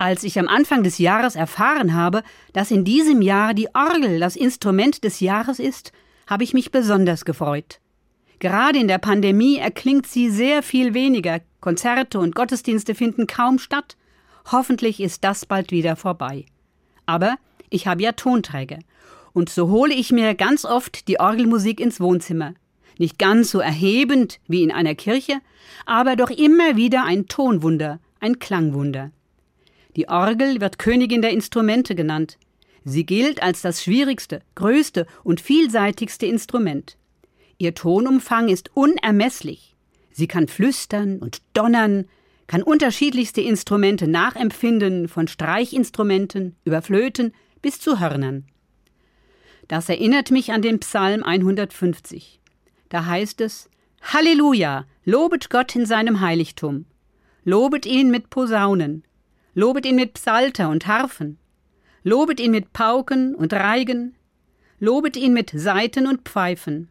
Als ich am Anfang des Jahres erfahren habe, dass in diesem Jahr die Orgel das Instrument des Jahres ist, habe ich mich besonders gefreut. Gerade in der Pandemie erklingt sie sehr viel weniger, Konzerte und Gottesdienste finden kaum statt. Hoffentlich ist das bald wieder vorbei. Aber ich habe ja Tonträger, und so hole ich mir ganz oft die Orgelmusik ins Wohnzimmer. Nicht ganz so erhebend wie in einer Kirche, aber doch immer wieder ein Tonwunder, ein Klangwunder. Die Orgel wird Königin der Instrumente genannt. Sie gilt als das schwierigste, größte und vielseitigste Instrument. Ihr Tonumfang ist unermesslich. Sie kann flüstern und donnern, kann unterschiedlichste Instrumente nachempfinden, von Streichinstrumenten über Flöten bis zu Hörnern. Das erinnert mich an den Psalm 150. Da heißt es: Halleluja, lobet Gott in seinem Heiligtum. Lobet ihn mit Posaunen, Lobet ihn mit Psalter und Harfen. Lobet ihn mit Pauken und Reigen. Lobet ihn mit Saiten und Pfeifen.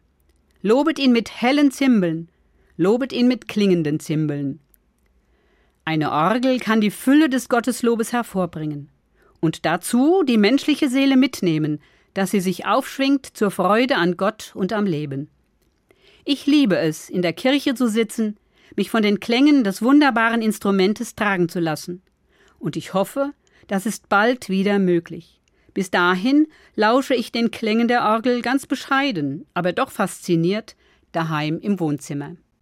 Lobet ihn mit hellen Zimbeln. Lobet ihn mit klingenden Zimbeln. Eine Orgel kann die Fülle des Gotteslobes hervorbringen und dazu die menschliche Seele mitnehmen, dass sie sich aufschwingt zur Freude an Gott und am Leben. Ich liebe es, in der Kirche zu sitzen, mich von den Klängen des wunderbaren Instrumentes tragen zu lassen und ich hoffe, das ist bald wieder möglich. Bis dahin lausche ich den Klängen der Orgel ganz bescheiden, aber doch fasziniert, daheim im Wohnzimmer.